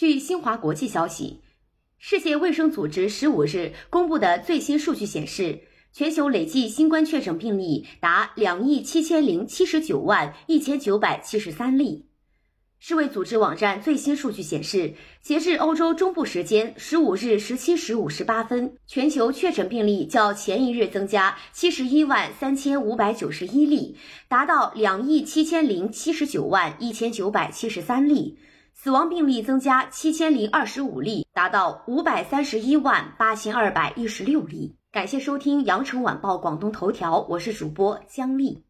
据新华国际消息，世界卫生组织十五日公布的最新数据显示，全球累计新冠确诊病例达两亿七千零七十九万一千九百七十三例。世卫组织网站最新数据显示，截至欧洲中部时间十五日十七时五十八分，全球确诊病例较前一日增加七十一万三千五百九十一例，达到两亿七千零七十九万一千九百七十三例；死亡病例增加七千零二十五例，达到五百三十一万八千二百一十六例。感谢收听羊城晚报广东头条，我是主播姜丽。